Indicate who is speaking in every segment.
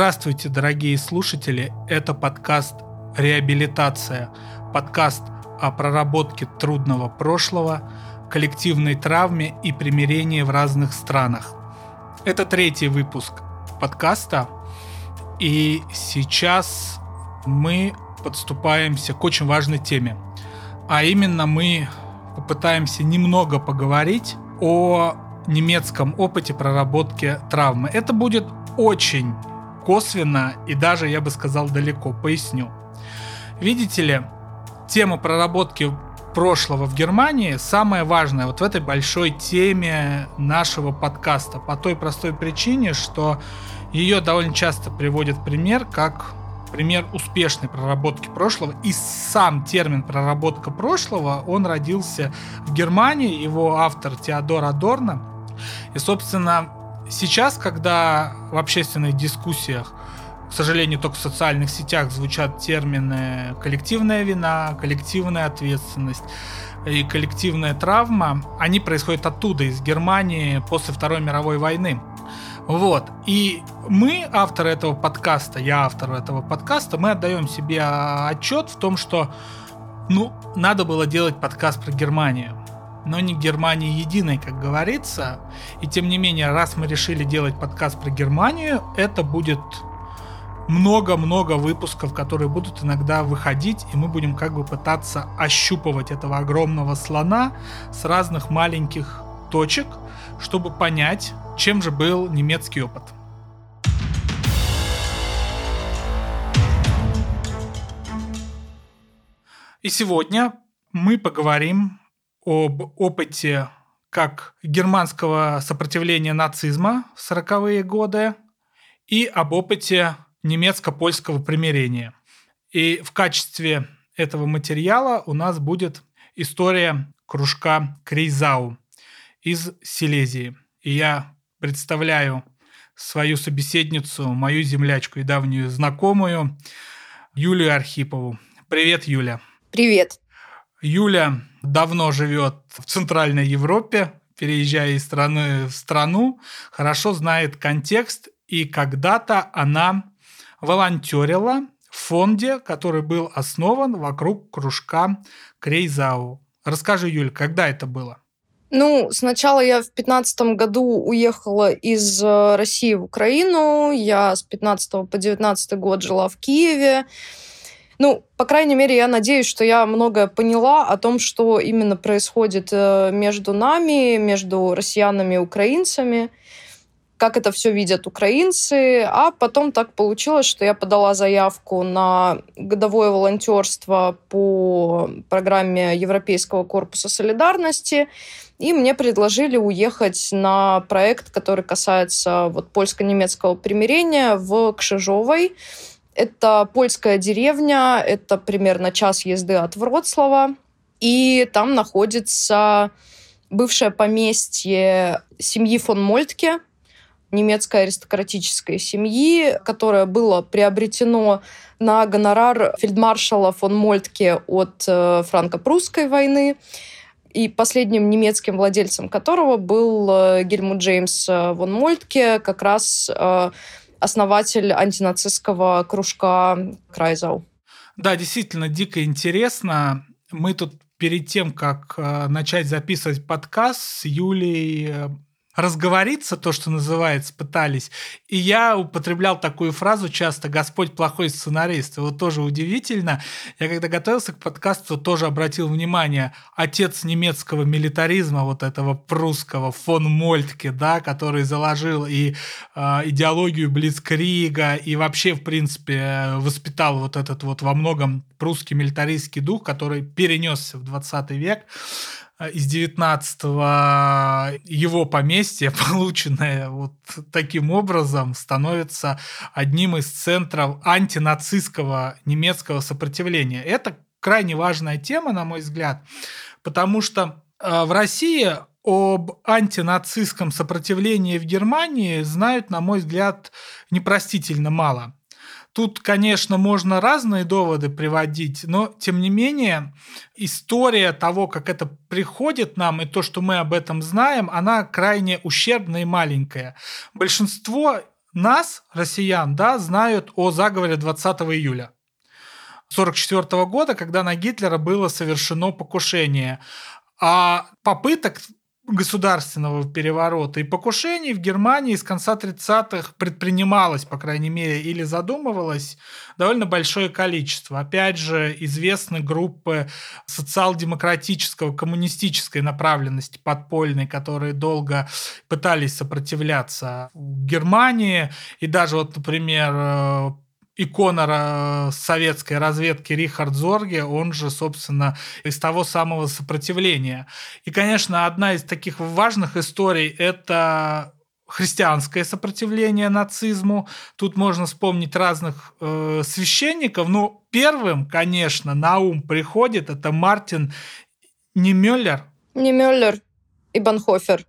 Speaker 1: Здравствуйте, дорогие слушатели. Это подкаст «Реабилитация». Подкаст о проработке трудного прошлого, коллективной травме и примирении в разных странах. Это третий выпуск подкаста. И сейчас мы подступаемся к очень важной теме. А именно мы попытаемся немного поговорить о немецком опыте проработки травмы. Это будет очень косвенно и даже, я бы сказал, далеко. Поясню. Видите ли, тема проработки прошлого в Германии самая важная вот в этой большой теме нашего подкаста по той простой причине, что ее довольно часто приводят пример как пример успешной проработки прошлого. И сам термин проработка прошлого, он родился в Германии, его автор Теодор Адорно. И, собственно, сейчас, когда в общественных дискуссиях к сожалению, только в социальных сетях звучат термины коллективная вина, коллективная ответственность и коллективная травма. Они происходят оттуда, из Германии после Второй мировой войны. Вот. И мы, авторы этого подкаста, я автор этого подкаста, мы отдаем себе отчет в том, что ну, надо было делать подкаст про Германию. Но не Германии единой, как говорится. И тем не менее, раз мы решили делать подкаст про Германию, это будет много-много выпусков, которые будут иногда выходить, и мы будем как бы пытаться ощупывать этого огромного слона с разных маленьких точек, чтобы понять, чем же был немецкий опыт. И сегодня мы поговорим об опыте как германского сопротивления нацизма в 40-е годы и об опыте немецко-польского примирения. И в качестве этого материала у нас будет история кружка Крейзау из Силезии. И я представляю свою собеседницу, мою землячку и давнюю знакомую Юлию Архипову. Привет, Юля.
Speaker 2: Привет.
Speaker 1: Юля давно живет в Центральной Европе, переезжая из страны в страну, хорошо знает контекст, и когда-то она волонтерила в фонде, который был основан вокруг кружка Крейзау. Расскажи, Юль, когда это было?
Speaker 2: Ну, сначала я в пятнадцатом году уехала из э, России в Украину. Я с 15 по 19 год жила в Киеве. Ну, по крайней мере, я надеюсь, что я многое поняла о том, что именно происходит э, между нами, между россиянами и украинцами как это все видят украинцы. А потом так получилось, что я подала заявку на годовое волонтерство по программе Европейского корпуса солидарности. И мне предложили уехать на проект, который касается вот польско-немецкого примирения в Кшижовой. Это польская деревня, это примерно час езды от Вроцлава. И там находится бывшее поместье семьи фон Мольтке, немецкой аристократической семьи, которое было приобретено на гонорар фельдмаршала фон Мольтке от э, франко-прусской войны и последним немецким владельцем которого был э, Гельмут Джеймс э, фон Мольтке, как раз основатель антинацистского кружка Крайзау.
Speaker 1: Да, действительно, дико интересно. Мы тут перед тем, как начать записывать подкаст с Юлей разговориться, то, что называется, пытались. И я употреблял такую фразу часто «Господь плохой сценарист». Вот тоже удивительно. Я когда готовился к подкасту, тоже обратил внимание, отец немецкого милитаризма, вот этого прусского, фон Мольтке, да, который заложил и э, идеологию Блицкрига, и вообще, в принципе, воспитал вот этот вот во многом прусский милитаристский дух, который перенесся в 20 век. Э, из 19-го его поместье, полученное вот таким образом, становится одним из центров антинацистского немецкого сопротивления. Это крайне важная тема, на мой взгляд, потому что э, в России об антинацистском сопротивлении в Германии знают, на мой взгляд, непростительно мало. Тут, конечно, можно разные доводы приводить, но, тем не менее, история того, как это приходит нам, и то, что мы об этом знаем, она крайне ущербная и маленькая. Большинство нас, россиян, да, знают о заговоре 20 июля 1944 года, когда на Гитлера было совершено покушение. А попыток государственного переворота и покушений в Германии с конца 30-х предпринималось, по крайней мере, или задумывалось довольно большое количество. Опять же, известны группы социал-демократического, коммунистической направленности подпольной, которые долго пытались сопротивляться в Германии. И даже вот, например, икона советской разведки Рихард Зорге, он же, собственно, из того самого сопротивления. И, конечно, одна из таких важных историй – это христианское сопротивление нацизму. Тут можно вспомнить разных э, священников. Ну, первым, конечно, на ум приходит это Мартин Немеллер.
Speaker 2: Немеллер и Банхофер.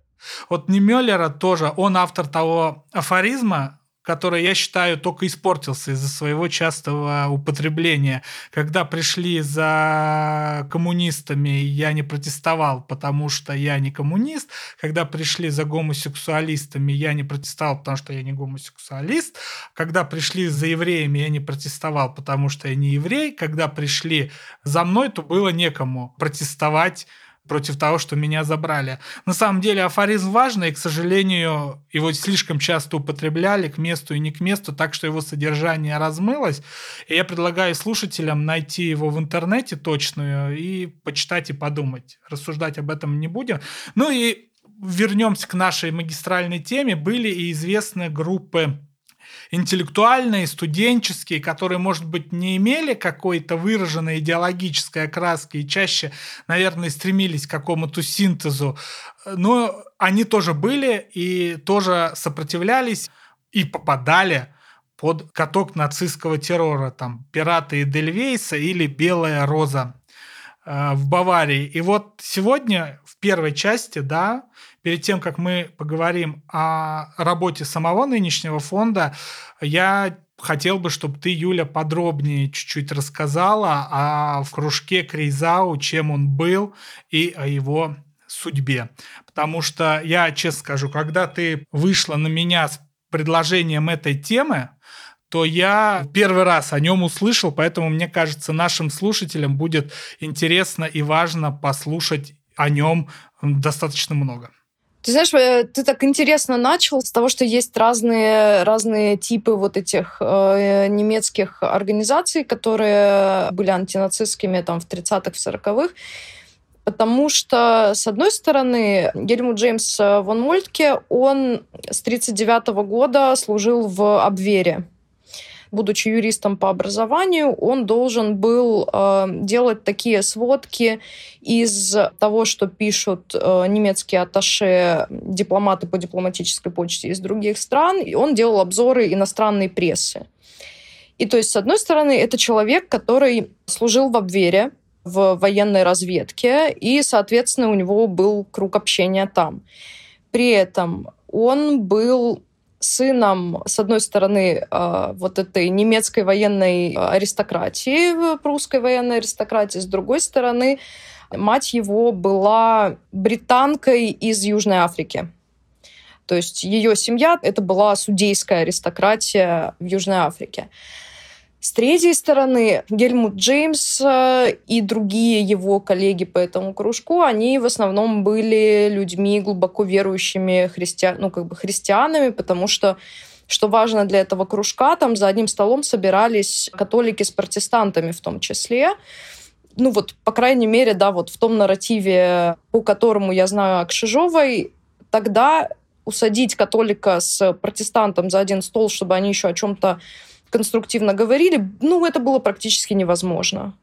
Speaker 1: Вот Немеллера тоже, он автор того афоризма, который, я считаю, только испортился из-за своего частого употребления. Когда пришли за коммунистами, я не протестовал, потому что я не коммунист. Когда пришли за гомосексуалистами, я не протестовал, потому что я не гомосексуалист. Когда пришли за евреями, я не протестовал, потому что я не еврей. Когда пришли за мной, то было некому протестовать против того, что меня забрали. На самом деле афоризм важный, и, к сожалению, его слишком часто употребляли к месту и не к месту, так что его содержание размылось. И я предлагаю слушателям найти его в интернете точную и почитать и подумать. Рассуждать об этом не будем. Ну и вернемся к нашей магистральной теме. Были и известные группы интеллектуальные, студенческие, которые, может быть, не имели какой-то выраженной идеологической окраски и чаще, наверное, стремились к какому-то синтезу, но они тоже были и тоже сопротивлялись и попадали под каток нацистского террора, там, «Пираты Эдельвейса» или «Белая роза» э, в Баварии. И вот сегодня в первой части, да, перед тем, как мы поговорим о работе самого нынешнего фонда, я хотел бы, чтобы ты, Юля, подробнее чуть-чуть рассказала о в кружке Крейзау, чем он был и о его судьбе. Потому что я, честно скажу, когда ты вышла на меня с предложением этой темы, то я первый раз о нем услышал, поэтому мне кажется, нашим слушателям будет интересно и важно послушать о нем достаточно много.
Speaker 2: Ты знаешь, э, ты так интересно начал с того, что есть разные, разные типы вот этих э, немецких организаций, которые были антинацистскими там в 30-х, в 40-х. Потому что, с одной стороны, Гельмут Джеймс Вон Мольтке, он с 1939 года служил в Абвере будучи юристом по образованию, он должен был э, делать такие сводки из того, что пишут э, немецкие атташе, дипломаты по дипломатической почте из других стран, и он делал обзоры иностранной прессы. И то есть, с одной стороны, это человек, который служил в обвере, в военной разведке, и, соответственно, у него был круг общения там. При этом он был сыном, с одной стороны, а, вот этой немецкой военной аристократии, прусской военной аристократии, с другой стороны, мать его была британкой из Южной Африки. То есть ее семья — это была судейская аристократия в Южной Африке. С третьей стороны, Гельмут Джеймс э, и другие его коллеги по этому кружку, они в основном были людьми глубоко верующими христиан, ну, как бы христианами, потому что что важно для этого кружка, там за одним столом собирались католики с протестантами в том числе. Ну вот, по крайней мере, да, вот в том нарративе, по которому я знаю о Кшижовой, тогда усадить католика с протестантом за один стол, чтобы они еще о чем-то конструктивно говорили, ну, это было практически невозможно.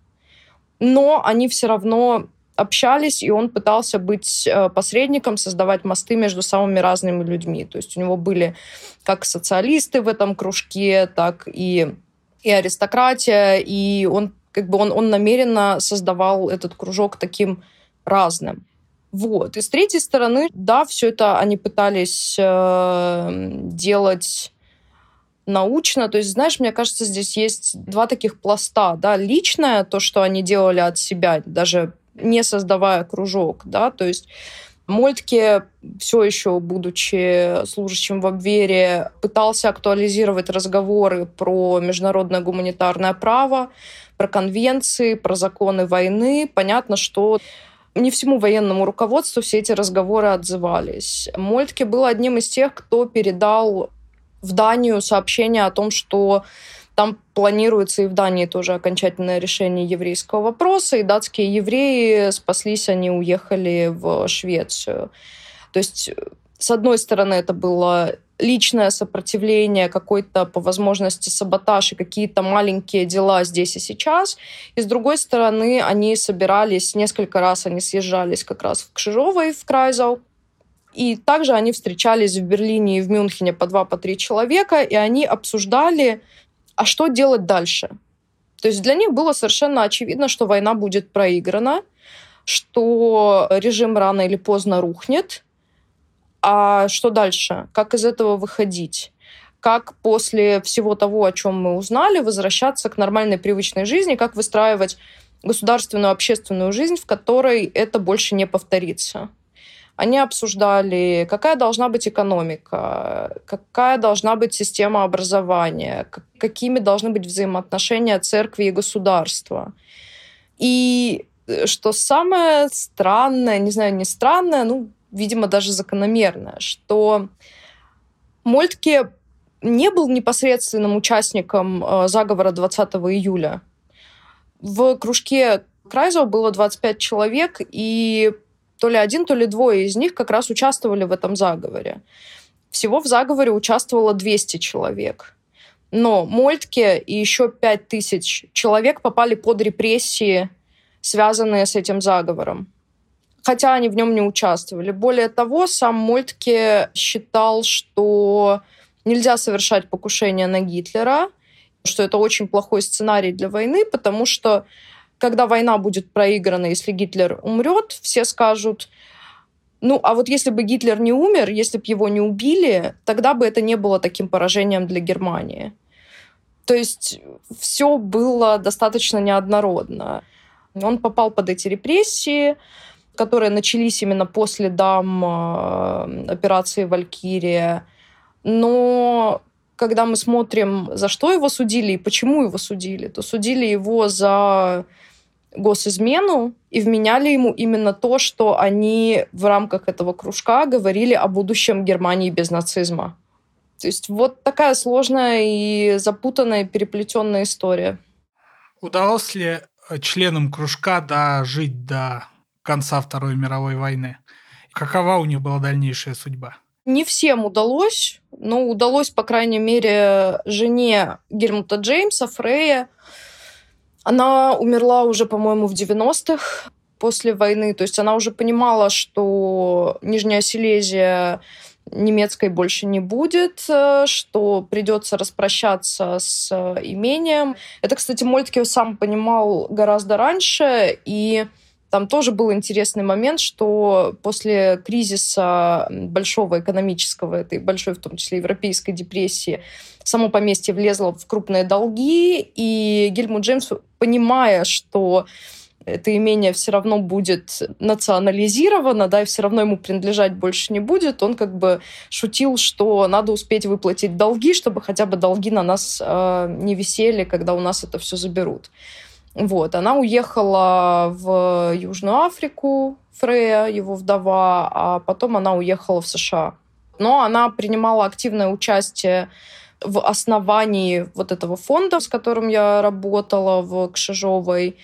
Speaker 2: Но они все равно общались, и он пытался быть э, посредником, создавать мосты между самыми разными людьми. То есть у него были как социалисты в этом кружке, так и, и аристократия, и он как бы он, он намеренно создавал этот кружок таким разным. Вот. И с третьей стороны, да, все это они пытались э, делать научно. То есть, знаешь, мне кажется, здесь есть два таких пласта. Да? Личное, то, что они делали от себя, даже не создавая кружок, да, то есть Мольтке, все еще будучи служащим в обвере, пытался актуализировать разговоры про международное гуманитарное право, про конвенции, про законы войны. Понятно, что не всему военному руководству все эти разговоры отзывались. Мольтке был одним из тех, кто передал в Данию сообщение о том, что там планируется и в Дании тоже окончательное решение еврейского вопроса, и датские евреи спаслись, они уехали в Швецию. То есть, с одной стороны, это было личное сопротивление, какой-то по возможности саботаж и какие-то маленькие дела здесь и сейчас. И с другой стороны, они собирались, несколько раз они съезжались как раз в Кшижовой, в Крайзау, и также они встречались в Берлине и в Мюнхене по два, по три человека, и они обсуждали а что делать дальше? То есть для них было совершенно очевидно, что война будет проиграна, что режим рано или поздно рухнет. А что дальше? Как из этого выходить? Как после всего того, о чем мы узнали, возвращаться к нормальной привычной жизни, как выстраивать государственную общественную жизнь, в которой это больше не повторится. Они обсуждали, какая должна быть экономика, какая должна быть система образования, какими должны быть взаимоотношения церкви и государства. И э, что самое странное, не знаю, не странное, ну, видимо, даже закономерное, что Мольтке не был непосредственным участником э, заговора 20 июля. В кружке Крайзова было 25 человек, и то ли один, то ли двое из них как раз участвовали в этом заговоре. Всего в заговоре участвовало 200 человек. Но Мольтке и еще 5000 человек попали под репрессии, связанные с этим заговором. Хотя они в нем не участвовали. Более того, сам Мольтке считал, что нельзя совершать покушение на Гитлера, что это очень плохой сценарий для войны, потому что когда война будет проиграна, если Гитлер умрет, все скажут, ну, а вот если бы Гитлер не умер, если бы его не убили, тогда бы это не было таким поражением для Германии. То есть все было достаточно неоднородно. Он попал под эти репрессии, которые начались именно после дам э, операции «Валькирия». Но когда мы смотрим, за что его судили и почему его судили, то судили его за госизмену и вменяли ему именно то, что они в рамках этого кружка говорили о будущем Германии без нацизма. То есть вот такая сложная и запутанная, переплетенная история.
Speaker 1: Удалось ли э, членам кружка дожить до конца Второй мировой войны? Какова у них была дальнейшая судьба?
Speaker 2: Не всем удалось, но удалось, по крайней мере, жене Гельмута Джеймса, Фрея, она умерла уже, по-моему, в 90-х после войны. То есть она уже понимала, что Нижняя Силезия немецкой больше не будет, э, что придется распрощаться с э, имением. Это, кстати, Мольтке сам понимал гораздо раньше, и там тоже был интересный момент, что после кризиса большого экономического, этой большой, в том числе европейской депрессии, само поместье влезло в крупные долги, и Гельмут Джеймс, понимая, что это имение все равно будет национализировано, да, и все равно ему принадлежать больше не будет, он как бы шутил, что надо успеть выплатить долги, чтобы хотя бы долги на нас э, не висели, когда у нас это все заберут. Вот, она уехала в Южную Африку, Фрея, его вдова, а потом она уехала в США. Но она принимала активное участие в основании вот этого фонда, с которым я работала в Кшижовой.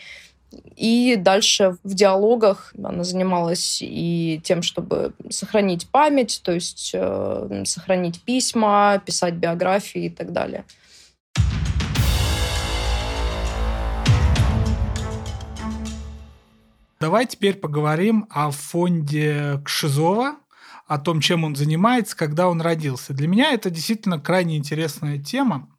Speaker 2: И дальше в диалогах она занималась и тем, чтобы сохранить память, то есть э, сохранить письма, писать биографии и так далее.
Speaker 1: Давай теперь поговорим о фонде Кшизова, о том, чем он занимается, когда он родился. Для меня это действительно крайне интересная тема.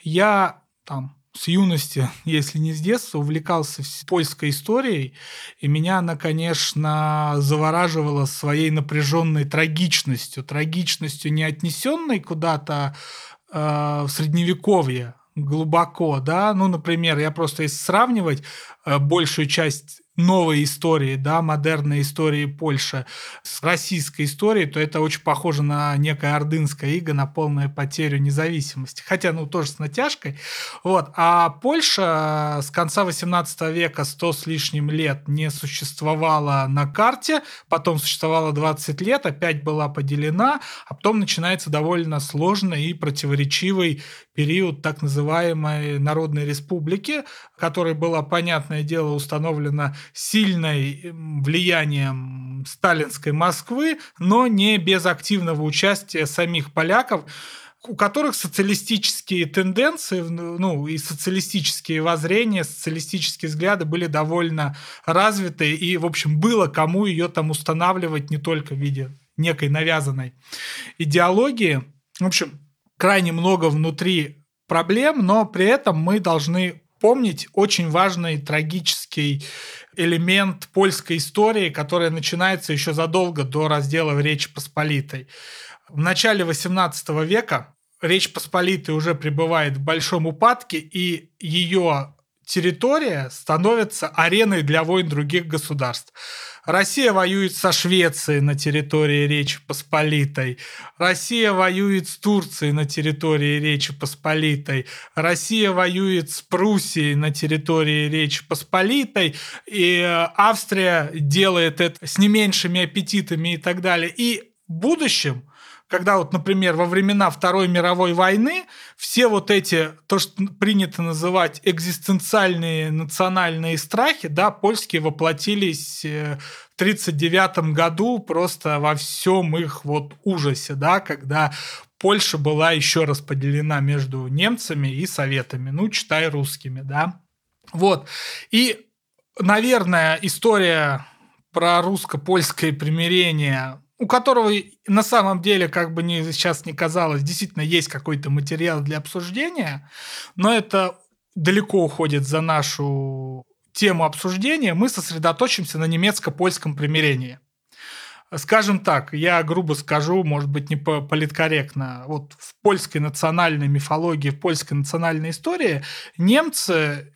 Speaker 1: Я там с юности, если не с детства, увлекался польской историей, и меня она, конечно, завораживала своей напряженной трагичностью, трагичностью не отнесенной куда-то э, в средневековье, глубоко, да, ну, например, я просто если сравнивать э, большую часть новой истории, да, модерной истории Польши с российской историей, то это очень похоже на некое ордынское иго, на полную потерю независимости. Хотя, ну, тоже с натяжкой. Вот. А Польша с конца 18 века 100 с лишним лет не существовала на карте, потом существовала 20 лет, опять была поделена, а потом начинается довольно сложный и противоречивый период так называемой Народной Республики, которая была, понятное дело, установлена сильной влиянием сталинской Москвы, но не без активного участия самих поляков, у которых социалистические тенденции, ну, и социалистические воззрения, социалистические взгляды были довольно развиты, и, в общем, было кому ее там устанавливать не только в виде некой навязанной идеологии. В общем, крайне много внутри проблем, но при этом мы должны помнить очень важный трагический элемент польской истории, которая начинается еще задолго до раздела в Речи Посполитой. В начале XVIII века Речь Посполитой уже пребывает в большом упадке, и ее территория становится ареной для войн других государств. Россия воюет со Швецией на территории Речи Посполитой. Россия воюет с Турцией на территории Речи Посполитой. Россия воюет с Пруссией на территории Речи Посполитой. И э, Австрия делает это с не меньшими аппетитами и так далее. И в будущем когда вот, например, во времена Второй мировой войны все вот эти, то, что принято называть экзистенциальные национальные страхи, да, польские воплотились э, в 1939 году просто во всем их вот ужасе, да, когда Польша была еще раз поделена между немцами и советами, ну, читай русскими, да. Вот. И, наверное, история про русско-польское примирение у которого на самом деле, как бы ни, сейчас не казалось, действительно есть какой-то материал для обсуждения, но это далеко уходит за нашу тему обсуждения, мы сосредоточимся на немецко-польском примирении. Скажем так, я грубо скажу, может быть, не политкорректно, вот в польской национальной мифологии, в польской национальной истории немцы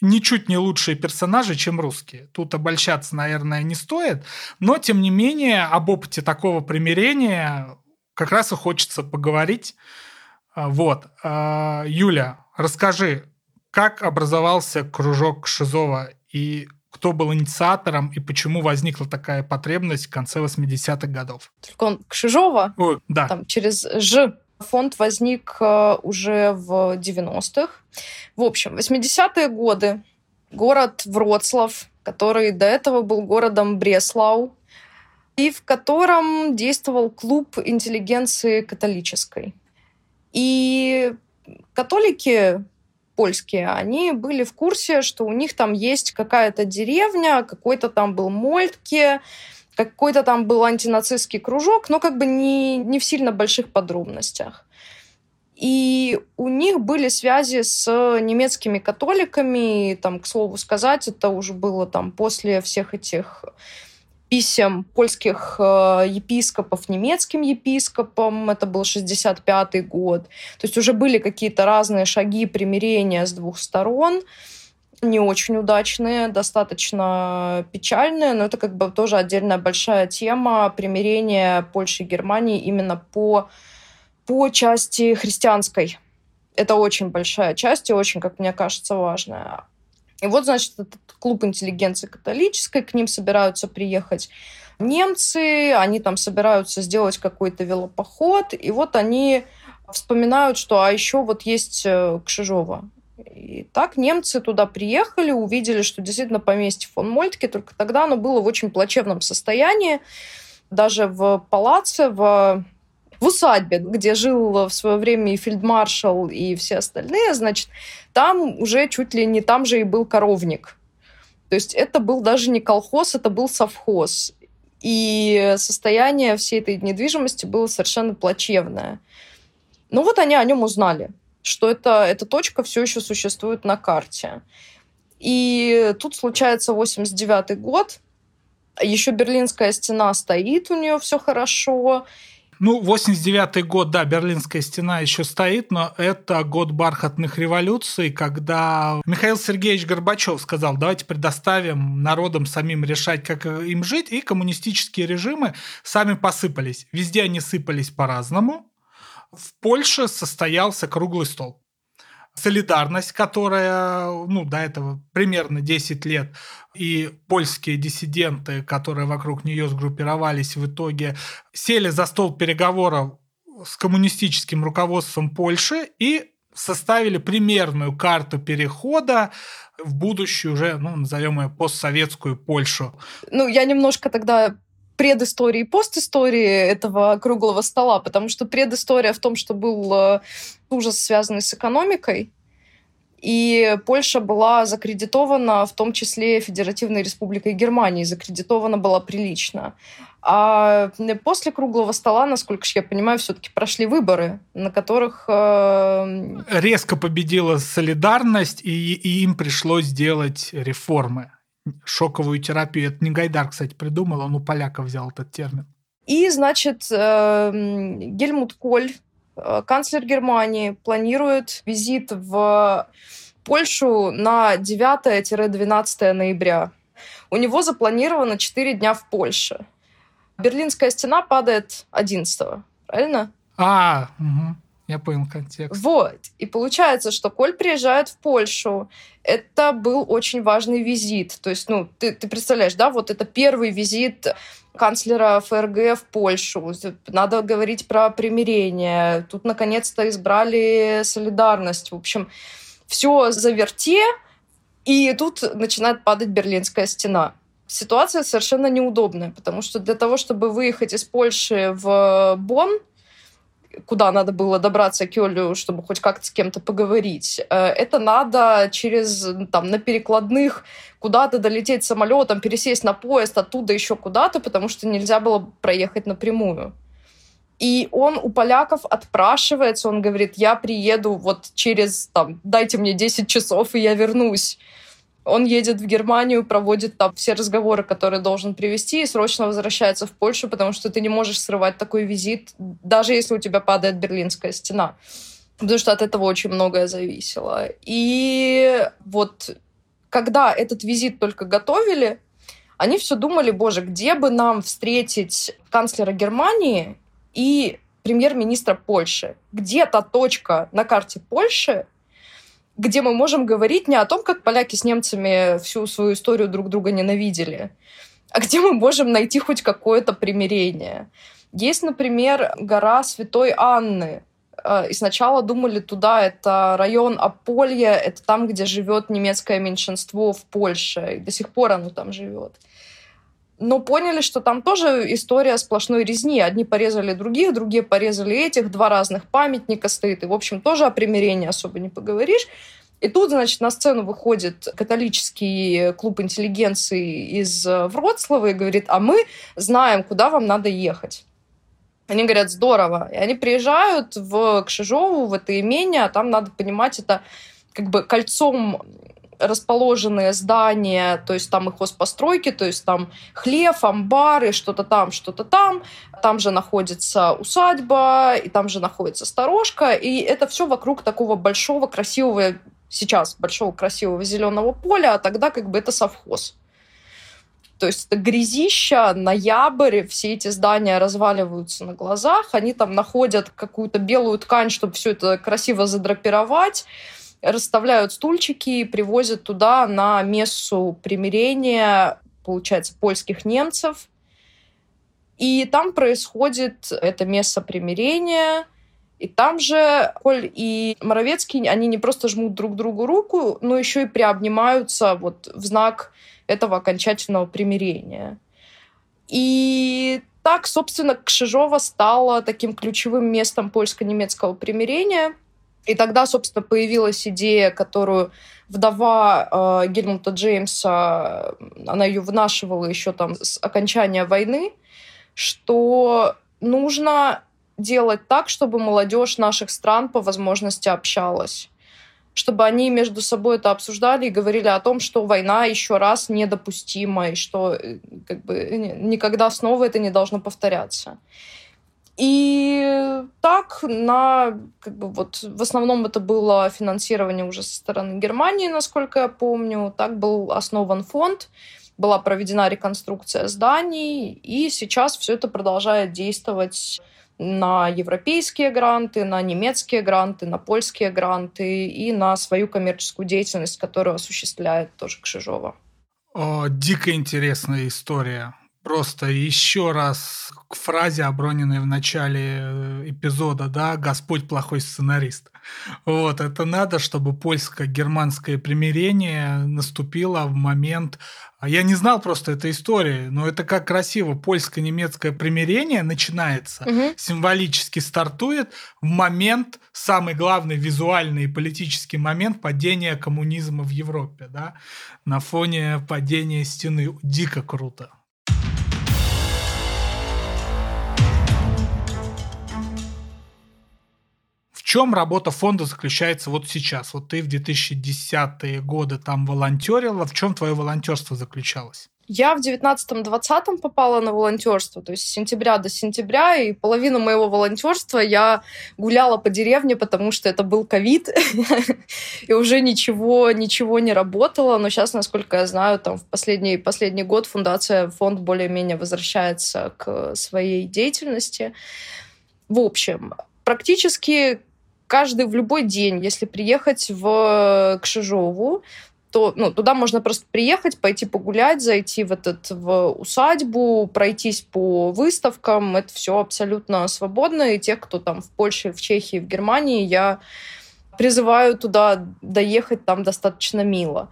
Speaker 1: ничуть не лучшие персонажи, чем русские. Тут обольщаться, наверное, не стоит, но, тем не менее, об опыте такого примирения как раз и хочется поговорить. А, вот. А, Юля, расскажи, как образовался кружок Шизова и кто был инициатором и почему возникла такая потребность в конце 80-х годов?
Speaker 2: Только он Кшижова?
Speaker 1: О, да.
Speaker 2: Там через «Ж» Фонд возник э, уже в 90-х. В общем, 80-е годы город Вроцлав, который до этого был городом Бреслау, и в котором действовал клуб интеллигенции католической. И католики польские, они были в курсе, что у них там есть какая-то деревня, какой-то там был Мольтке, какой-то там был антинацистский кружок, но как бы не, не в сильно больших подробностях. И у них были связи с немецкими католиками. И, там, к слову сказать, это уже было там после всех этих писем польских э, епископов немецким епископам. Это был 65-й год. То есть уже были какие-то разные шаги примирения с двух сторон не очень удачные, достаточно печальные, но это как бы тоже отдельная большая тема примирения Польши и Германии именно по, по части христианской. Это очень большая часть и очень, как мне кажется, важная. И вот, значит, этот клуб интеллигенции католической, к ним собираются приехать немцы, они там собираются сделать какой-то велопоход, и вот они вспоминают, что а еще вот есть э, Кшижова, и так немцы туда приехали, увидели, что действительно поместье фон Мольтке, только тогда оно было в очень плачевном состоянии. Даже в палаце, в в усадьбе, где жил в свое время и фельдмаршал, и все остальные, значит, там уже чуть ли не там же и был коровник. То есть это был даже не колхоз, это был совхоз. И состояние всей этой недвижимости было совершенно плачевное. Ну вот они о нем узнали что это, эта точка все еще существует на карте. И тут случается 89 год, еще Берлинская стена стоит, у нее все хорошо.
Speaker 1: Ну, 89 год, да, Берлинская стена еще стоит, но это год бархатных революций, когда Михаил Сергеевич Горбачев сказал, давайте предоставим народам самим решать, как им жить, и коммунистические режимы сами посыпались. Везде они сыпались по-разному. В Польше состоялся круглый стол солидарность, которая ну, до этого примерно 10 лет, и польские диссиденты, которые вокруг нее сгруппировались, в итоге сели за стол переговоров с коммунистическим руководством Польши и составили примерную карту перехода в будущую уже, ну, назовем ее постсоветскую Польшу.
Speaker 2: Ну, я немножко тогда предыстории и постистории этого круглого стола, потому что предыстория в том, что был э, ужас, связанный с экономикой, и Польша была закредитована, в том числе Федеративной Республикой Германии, закредитована была прилично. А после круглого стола, насколько я понимаю, все-таки прошли выборы, на которых... Э...
Speaker 1: Резко победила солидарность, и, и им пришлось сделать реформы шоковую терапию. Это не Гайдар, кстати, придумал, он у поляков взял этот термин.
Speaker 2: И, значит, э, Гельмут Коль, э, канцлер Германии, планирует визит в Польшу на 9-12 ноября. У него запланировано 4 дня в Польше. Берлинская стена падает 11 правильно?
Speaker 1: А, угу. Я понял контекст.
Speaker 2: Вот. И получается, что Коль приезжает в Польшу. Это был очень важный визит. То есть, ну, ты, ты представляешь, да, вот это первый визит канцлера ФРГ в Польшу. Надо говорить про примирение. Тут, наконец-то, избрали солидарность. В общем, все заверте, и тут начинает падать Берлинская стена. Ситуация совершенно неудобная, потому что для того, чтобы выехать из Польши в Бонн, куда надо было добраться к Кёлю, чтобы хоть как-то с кем-то поговорить. Э, это надо через, там, на перекладных куда-то долететь самолетом, пересесть на поезд, оттуда еще куда-то, потому что нельзя было проехать напрямую. И он у поляков отпрашивается, он говорит, я приеду вот через, там, дайте мне 10 часов, и я вернусь. Он едет в Германию, проводит там все разговоры, которые должен привести, и срочно возвращается в Польшу, потому что ты не можешь срывать такой визит, даже если у тебя падает Берлинская стена. Потому что от этого очень многое зависело. И вот когда этот визит только готовили, они все думали, боже, где бы нам встретить канцлера Германии и премьер-министра Польши? Где та точка на карте Польши, где мы можем говорить не о том, как поляки с немцами всю свою историю друг друга ненавидели, а где мы можем найти хоть какое-то примирение. Есть, например, гора Святой Анны. Э, и сначала думали туда, это район Аполья, это там, где живет немецкое меньшинство в Польше. И до сих пор оно там живет но поняли, что там тоже история сплошной резни. Одни порезали других, другие порезали этих, два разных памятника стоит. И, в общем, тоже о примирении особо не поговоришь. И тут, значит, на сцену выходит католический клуб интеллигенции из Вроцлава и говорит, а мы знаем, куда вам надо ехать. Они говорят, здорово. И они приезжают в Кшижову, в это имение, а там, надо понимать, это как бы кольцом расположенные здания, то есть там и хозпостройки, то есть там хлев, амбары, что-то там, что-то там. Там же находится усадьба, и там же находится сторожка, и это все вокруг такого большого, красивого, сейчас большого, красивого зеленого поля, а тогда как бы это совхоз. То есть это грязища, ноябрь, все эти здания разваливаются на глазах, они там находят какую-то белую ткань, чтобы все это красиво задрапировать расставляют стульчики, привозят туда на мессу примирения, получается, польских немцев. И там происходит это место примирения. И там же Коль и Моровецкий, они не просто жмут друг другу руку, но еще и приобнимаются вот в знак этого окончательного примирения. И так, собственно, Кшижова стала таким ключевым местом польско-немецкого примирения – и тогда, собственно, появилась идея, которую вдова э, Гельмута Джеймса, она ее вынашивала еще там с окончания войны, что нужно делать так, чтобы молодежь наших стран по возможности общалась чтобы они между собой это обсуждали и говорили о том, что война еще раз недопустима, и что э, как бы, никогда снова это не должно повторяться. И так на, как бы вот, в основном это было финансирование уже со стороны Германии, насколько я помню. Так был основан фонд, была проведена реконструкция зданий, и сейчас все это продолжает действовать на европейские гранты, на немецкие гранты, на польские гранты и на свою коммерческую деятельность, которую осуществляет тоже Кшижова.
Speaker 1: О, дико интересная история. Просто еще раз к фразе, оброненной в начале э, эпизода, да, «Господь плохой сценарист». Вот, это надо, чтобы польско-германское примирение наступило в момент... А я не знал просто этой истории, но это как красиво. Польско-немецкое примирение начинается, угу. символически стартует в момент, самый главный визуальный и политический момент падения коммунизма в Европе, да, на фоне падения стены. Дико круто. Чем работа фонда заключается вот сейчас? Вот ты в 2010-е годы там волонтерила. В чем твое волонтерство заключалось?
Speaker 2: Я в 19-20 попала на волонтерство, то есть с сентября до сентября, и половину моего волонтерства я гуляла по деревне, потому что это был ковид, и уже ничего, ничего не работало. Но сейчас, насколько я знаю, там в последний, последний год фундация, фонд более-менее возвращается к своей деятельности. В общем, практически каждый в любой день, если приехать в Кшижову, то ну, туда можно просто приехать, пойти погулять, зайти в, этот, в усадьбу, пройтись по выставкам. Это все абсолютно свободно. И тех, кто там в Польше, в Чехии, в Германии, я призываю туда доехать, там достаточно мило.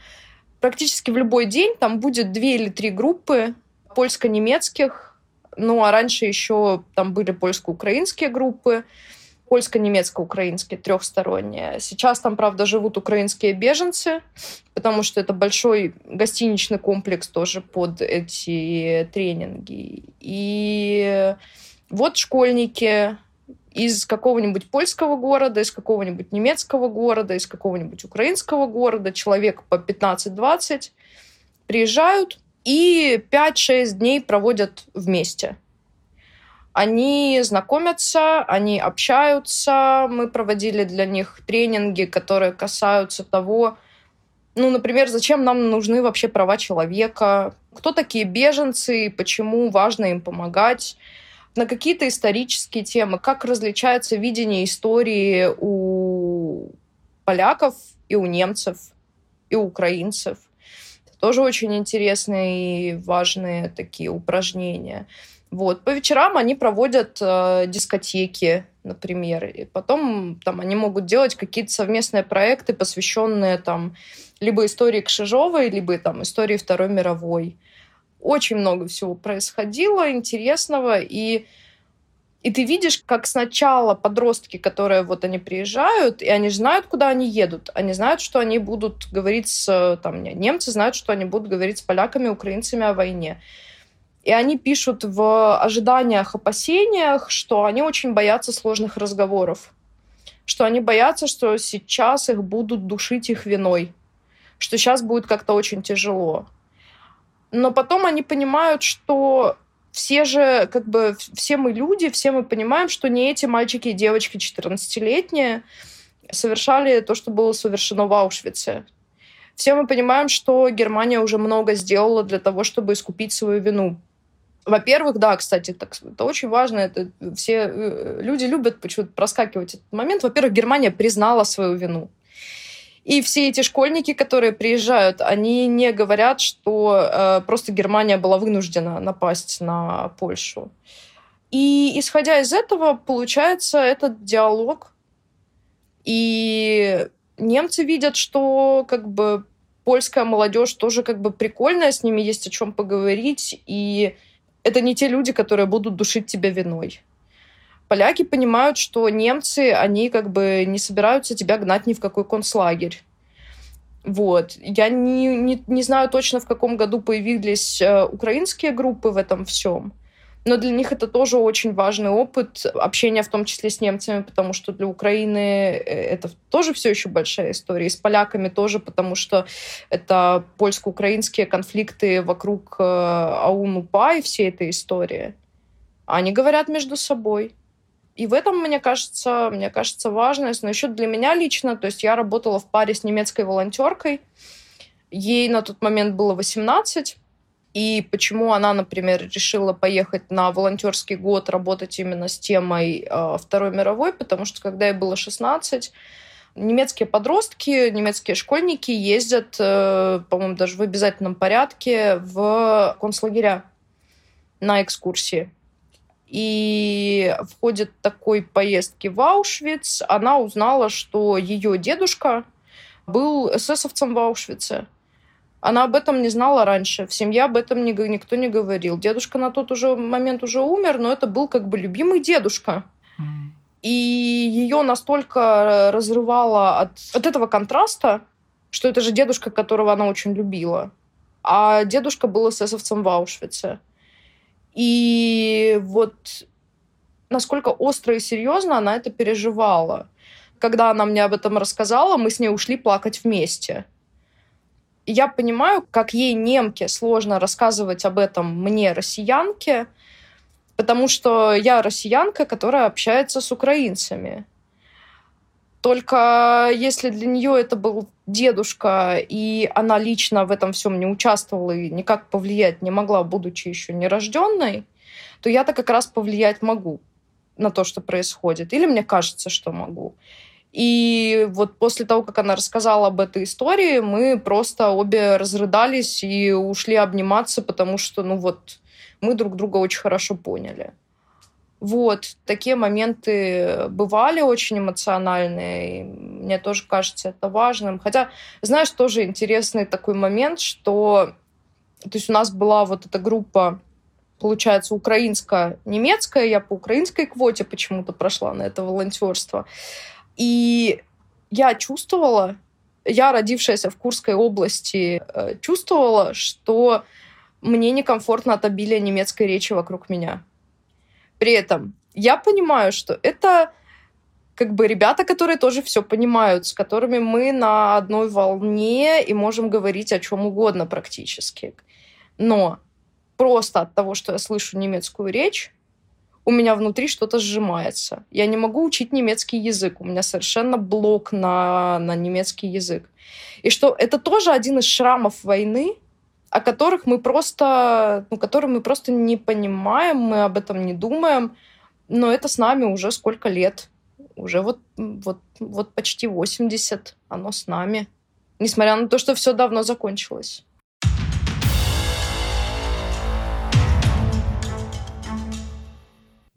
Speaker 2: Практически в любой день там будет две или три группы польско-немецких. Ну, а раньше еще там были польско-украинские группы польско-немецко-украинские, трехсторонние. Сейчас там, правда, живут украинские беженцы, потому что это большой гостиничный комплекс тоже под эти тренинги. И вот школьники из какого-нибудь польского города, из какого-нибудь немецкого города, из какого-нибудь украинского города, человек по 15-20 приезжают и 5-6 дней проводят вместе – они знакомятся, они общаются. Мы проводили для них тренинги, которые касаются того, ну, например, зачем нам нужны вообще права человека, кто такие беженцы, почему важно им помогать, на какие-то исторические темы, как различается видение истории у поляков и у немцев, и у украинцев. Это тоже очень интересные и важные такие упражнения. Вот. По вечерам они проводят э, дискотеки, например, и потом там они могут делать какие-то совместные проекты, посвященные там либо истории Кшижовой, либо там истории Второй мировой. Очень много всего происходило интересного, и и ты видишь, как сначала подростки, которые вот они приезжают, и они знают, куда они едут. Они знают, что они будут говорить с... Там, немцы знают, что они будут говорить с поляками, украинцами о войне. И они пишут в ожиданиях, опасениях, что они очень боятся сложных разговоров. Что они боятся, что сейчас их будут душить их виной. Что сейчас будет как-то очень тяжело. Но потом они понимают, что все же, как бы, все мы люди, все мы понимаем, что не эти мальчики и девочки 14-летние совершали то, что было совершено в Аушвице. Все мы понимаем, что Германия уже много сделала для того, чтобы искупить свою вину. Во-первых, да, кстати, так, это очень важно. Это все э, люди любят почему-то проскакивать этот момент. Во-первых, Германия признала свою вину. И все эти школьники, которые приезжают, они не говорят, что э, просто Германия была вынуждена напасть на Польшу. И исходя из этого, получается этот диалог. И немцы видят, что как бы польская молодежь тоже как бы прикольная, с ними есть о чем поговорить. И это не те люди, которые будут душить тебя виной. Поляки понимают, что немцы, они как бы не собираются тебя гнать ни в какой концлагерь. Вот. Я не, не, не знаю точно, в каком году появились э, украинские группы в этом всем но для них это тоже очень важный опыт общения, в том числе с немцами, потому что для Украины э, это тоже все еще большая история. И с поляками тоже, потому что это польско-украинские конфликты вокруг э, АУН-УПА и всей этой истории. Они говорят между собой. И в этом, мне кажется, мне кажется, важность. Но еще для меня лично, то есть я работала в паре с немецкой волонтеркой. Ей на тот момент было 18. И почему она, например, решила поехать на волонтерский год работать именно с темой э, Второй мировой? Потому что когда ей было 16, немецкие подростки, немецкие школьники ездят, э, по-моему, даже в обязательном порядке в концлагеря на экскурсии. И в ходе такой поездки в Аушвиц она узнала, что ее дедушка был эсэсовцем в Аушвице. Она об этом не знала раньше. В семье об этом никто не говорил. Дедушка на тот уже момент уже умер, но это был как бы любимый дедушка. И ее настолько разрывало от, от этого контраста, что это же дедушка, которого она очень любила. А дедушка был эсэсовцем в Аушвице. И вот насколько остро и серьезно она это переживала. Когда она мне об этом рассказала, мы с ней ушли плакать вместе. Я понимаю, как ей, немке, сложно рассказывать об этом мне, россиянке, потому что я россиянка, которая общается с украинцами. Только если для нее это был дедушка, и она лично в этом всем не участвовала и никак повлиять не могла, будучи еще нерожденной, то я-то как раз повлиять могу на то, что происходит. Или мне кажется, что могу. И вот после того, как она рассказала об этой истории, мы просто обе разрыдались и ушли обниматься, потому что, ну вот, мы друг друга очень хорошо поняли. Вот, такие моменты бывали очень эмоциональные, и мне тоже кажется это важным. Хотя, знаешь, тоже интересный такой момент, что то есть у нас была вот эта группа, получается, украинско-немецкая, я по украинской квоте почему-то прошла на это волонтерство. И я чувствовала, я, родившаяся в Курской области, э, чувствовала, что мне некомфортно от обилия немецкой речи вокруг меня. При этом я понимаю, что это как бы ребята, которые тоже все понимают, с которыми мы на одной волне и можем говорить о чем угодно практически. Но просто от того, что я слышу немецкую речь, у меня внутри что-то сжимается. Я не могу учить немецкий язык. У меня совершенно блок на, на немецкий язык. И что это тоже один из шрамов войны, о которых мы просто, ну, которые мы просто не понимаем, мы об этом не думаем, но это с нами уже сколько лет? Уже вот, вот, вот почти 80, оно с нами. Несмотря на то, что все давно закончилось.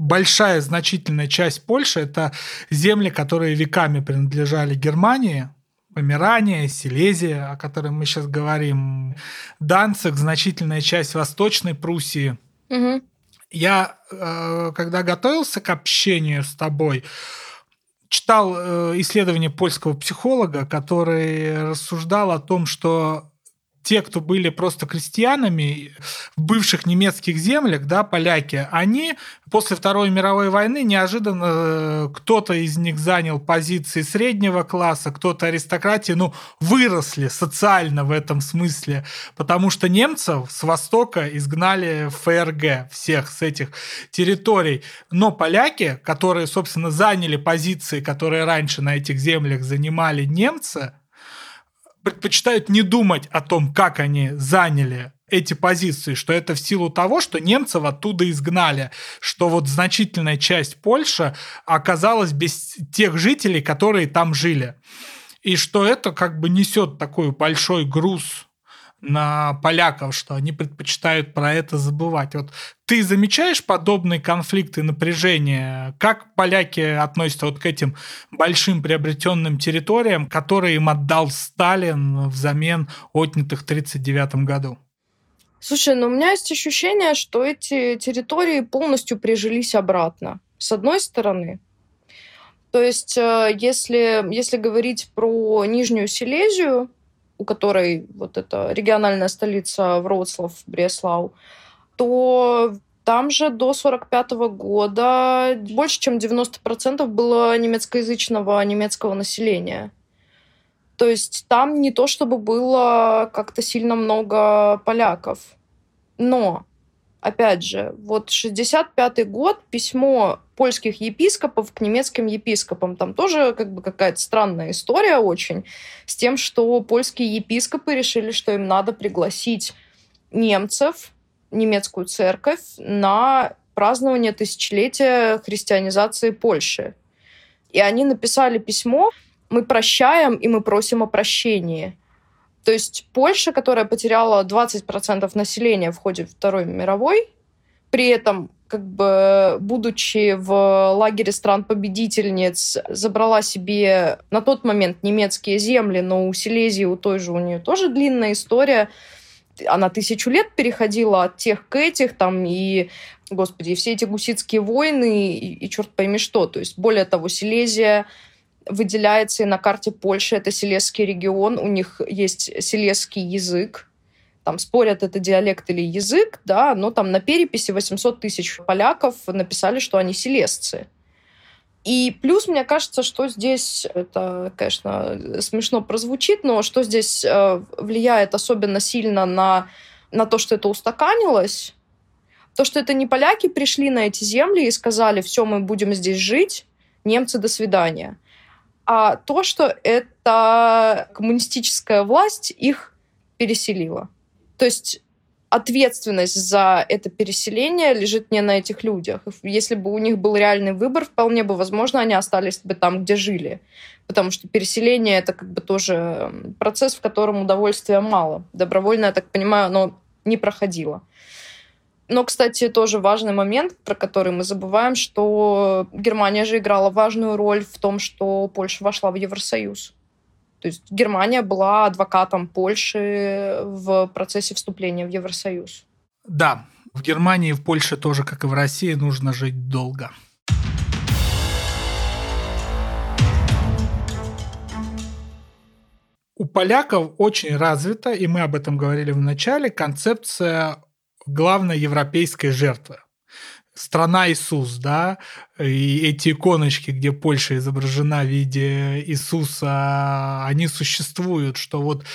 Speaker 1: Большая значительная часть Польши – это земли, которые веками принадлежали Германии, Померания, Силезия, о которой мы сейчас говорим, Данцик, значительная часть Восточной Пруссии.
Speaker 2: Угу.
Speaker 1: Я, э, когда готовился к общению с тобой, читал э, исследование польского психолога, который рассуждал о том, что те, кто были просто крестьянами в бывших немецких землях, да, поляки, они после Второй мировой войны неожиданно э, кто-то из них занял позиции среднего класса, кто-то аристократии, ну, выросли социально в этом смысле, потому что немцев с востока изгнали в ФРГ всех с этих территорий. Но поляки, которые, собственно, заняли позиции, которые раньше на этих землях занимали немцы, предпочитают не думать о том, как они заняли эти позиции, что это в силу того, что немцев оттуда изгнали, что вот значительная часть Польши оказалась без тех жителей, которые там жили. И что это как бы несет такой большой груз на поляков, что они предпочитают про это забывать. Вот ты замечаешь подобные конфликты, напряжения? Как поляки относятся вот к этим большим приобретенным территориям, которые им отдал Сталин взамен отнятых в 1939 году?
Speaker 2: Слушай, ну у меня есть ощущение, что эти территории полностью прижились обратно. С одной стороны, то есть, э, если, если говорить про Нижнюю Силезию, у которой вот эта региональная столица Вроцлав, Бреслау, то там же до 45 года больше, чем 90% было немецкоязычного немецкого населения. То есть там не то, чтобы было как-то сильно много поляков. Но опять же, вот 65 год, письмо польских епископов к немецким епископам. Там тоже как бы какая-то странная история очень с тем, что польские епископы решили, что им надо пригласить немцев, немецкую церковь на празднование тысячелетия христианизации Польши. И они написали письмо «Мы прощаем и мы просим о прощении». То есть Польша, которая потеряла 20% населения в ходе Второй мировой, при этом как бы будучи в лагере стран-победительниц, забрала себе на тот момент немецкие земли, но у Силезии, у той же, у нее тоже длинная история. Она тысячу лет переходила от тех к этих, там, и, господи, все эти гуситские войны, и, и черт пойми что. То есть, более того, Силезия выделяется и на карте Польши. Это Силезский регион, у них есть силезский язык. Там спорят, это диалект или язык, да, но там на переписи 800 тысяч поляков написали, что они силезцы. И плюс, мне кажется, что здесь, это, конечно, смешно прозвучит, но что здесь э, влияет особенно сильно на, на то, что это устаканилось, то, что это не поляки пришли на эти земли и сказали, все, мы будем здесь жить, немцы, до свидания а то, что эта коммунистическая власть их переселила. То есть ответственность за это переселение лежит не на этих людях. Если бы у них был реальный выбор, вполне бы возможно, они остались бы там, где жили. Потому что переселение это как бы тоже процесс, в котором удовольствия мало. Добровольно, я так понимаю, оно не проходило. Но, кстати, тоже важный момент, про который мы забываем, что Германия же играла важную роль в том, что Польша вошла в Евросоюз. То есть Германия была адвокатом Польши в процессе вступления в Евросоюз.
Speaker 1: Да, в Германии и в Польше тоже, как и в России, нужно жить долго. У поляков очень развита, и мы об этом говорили в начале, концепция главная европейская жертва. Страна Иисус, да, и эти иконочки, где Польша изображена в виде Иисуса, они существуют, что вот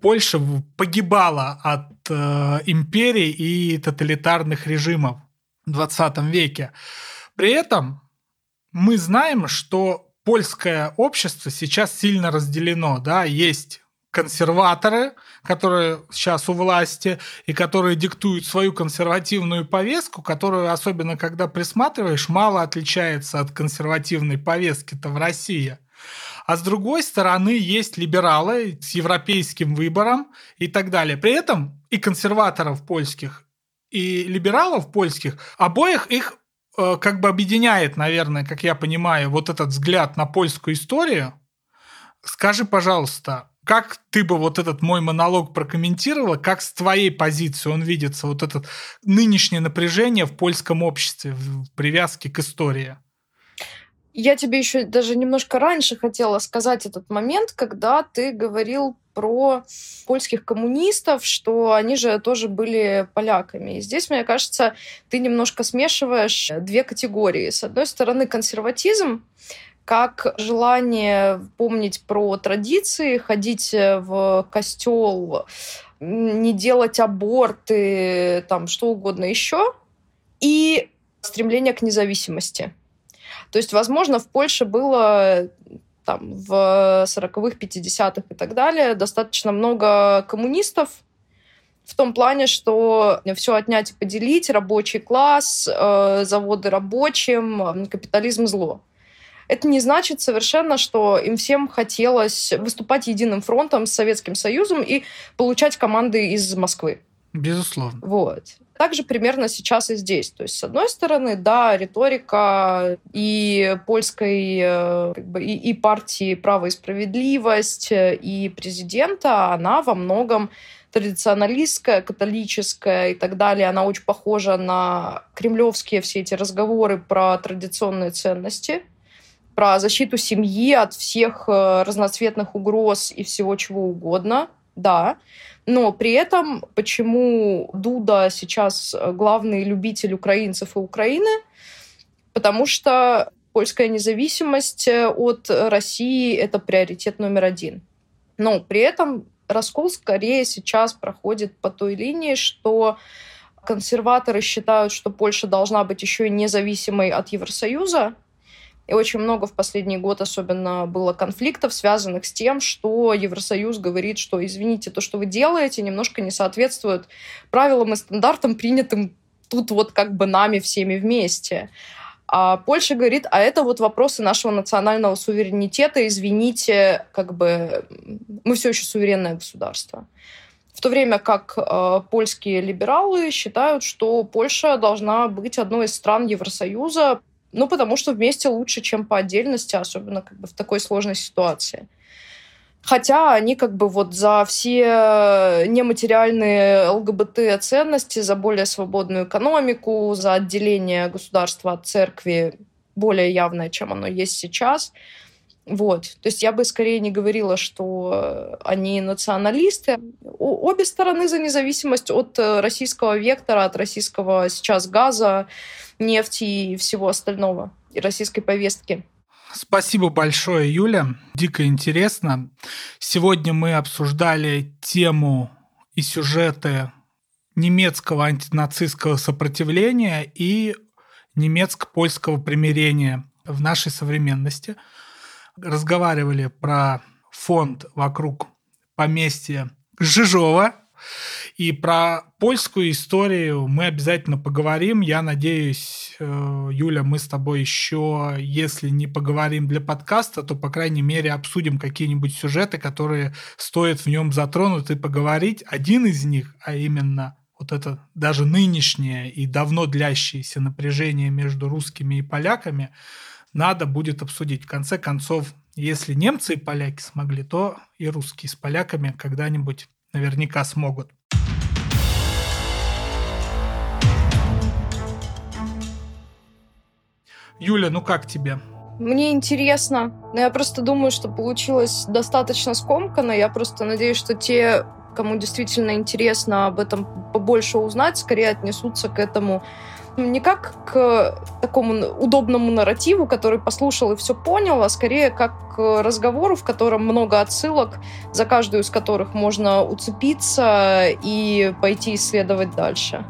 Speaker 1: Польша погибала от э, империй и тоталитарных режимов в 20 веке. При этом мы знаем, что польское общество сейчас сильно разделено, да, есть консерваторы, которые сейчас у власти и которые диктуют свою консервативную повестку, которую, особенно когда присматриваешь, мало отличается от консервативной повестки-то в России. А с другой стороны есть либералы с европейским выбором и так далее. При этом и консерваторов польских, и либералов польских, обоих их э, как бы объединяет, наверное, как я понимаю, вот этот взгляд на польскую историю. Скажи, пожалуйста, как ты бы вот этот мой монолог прокомментировала, как с твоей позиции он видится, вот это нынешнее напряжение в польском обществе, в привязке к истории?
Speaker 2: Я тебе еще даже немножко раньше хотела сказать этот момент, когда ты говорил про польских коммунистов, что они же тоже были поляками. И здесь, мне кажется, ты немножко смешиваешь две категории. С одной стороны, консерватизм, как желание помнить про традиции, ходить э, в костел, не делать аборты, там что угодно еще, и стремление к независимости. То есть, возможно, в Польше было там, в 40-х, 50-х и так далее достаточно много коммунистов, в том плане, что все отнять и поделить, рабочий класс, э, заводы рабочим, капитализм зло. Это не значит совершенно, что им всем хотелось выступать единым фронтом с Советским Союзом и получать команды из Москвы.
Speaker 1: Безусловно.
Speaker 2: Вот. Также примерно сейчас и здесь. То есть, с одной стороны, да, риторика и польской э, как бы, и, и партии «Право и справедливость», и президента, она во многом традиционалистская, католическая и так далее. Она очень похожа на кремлевские все эти разговоры про традиционные ценности – про защиту семьи от всех э, разноцветных угроз и всего чего угодно, да. Но при этом, почему Дуда сейчас э, главный любитель украинцев и Украины? Потому что польская независимость э, от России — это приоритет номер один. Но при этом раскол скорее сейчас проходит по той линии, что Консерваторы считают, что Польша должна быть еще и независимой от Евросоюза. И очень много в последний год особенно было конфликтов, связанных с тем, что Евросоюз говорит, что, извините, то, что вы делаете, немножко не соответствует правилам и стандартам, принятым тут вот как бы нами всеми вместе. А Польша говорит, а это вот вопросы нашего национального суверенитета, извините, как бы мы все еще суверенное государство. В то время как э, польские либералы считают, что Польша должна быть одной из стран Евросоюза, ну, потому что вместе лучше, чем по отдельности, особенно как бы в такой сложной ситуации. Хотя они как бы вот за все нематериальные ЛГБТ-ценности, за более свободную экономику, за отделение государства от церкви более явное, чем оно есть сейчас. Вот. То есть я бы скорее не говорила, что они националисты. Обе стороны за независимость от российского вектора, от российского сейчас газа, нефти и всего остального, и российской повестки.
Speaker 1: Спасибо большое, Юля. Дико интересно. Сегодня мы обсуждали тему и сюжеты немецкого антинацистского сопротивления и немецко-польского примирения в нашей современности. Разговаривали про фонд вокруг поместья Жижова, и про польскую историю мы обязательно поговорим. Я надеюсь, э, Юля, мы с тобой еще, если не поговорим для подкаста, то, по крайней мере, обсудим какие-нибудь сюжеты, которые стоит в нем затронуть и поговорить. Один из них, а именно вот это даже нынешнее и давно длящееся напряжение между русскими и поляками, надо будет обсудить. В конце концов, если немцы и поляки смогли, то и русские с поляками когда-нибудь наверняка смогут. Юля, ну как тебе?
Speaker 2: Мне интересно. Но я просто думаю, что получилось достаточно скомканно. Я просто надеюсь, что те, кому действительно интересно об этом побольше узнать, скорее отнесутся к этому не как к такому удобному нарративу, который послушал и все понял, а скорее как к разговору, в котором много отсылок, за каждую из которых можно уцепиться и пойти исследовать дальше.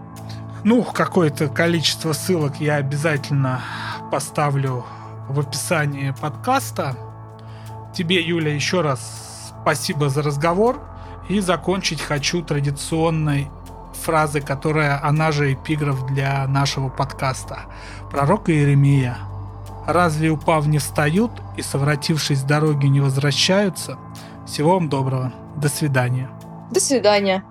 Speaker 1: Ну, какое-то количество ссылок я обязательно поставлю в описании подкаста. Тебе, Юля, еще раз спасибо за разговор. И закончить хочу традиционной фразы, которая, она же эпиграф для нашего подкаста. Пророк Иеремия. «Разве упав не встают и, совратившись с дороги, не возвращаются? Всего вам доброго. До свидания».
Speaker 2: До свидания.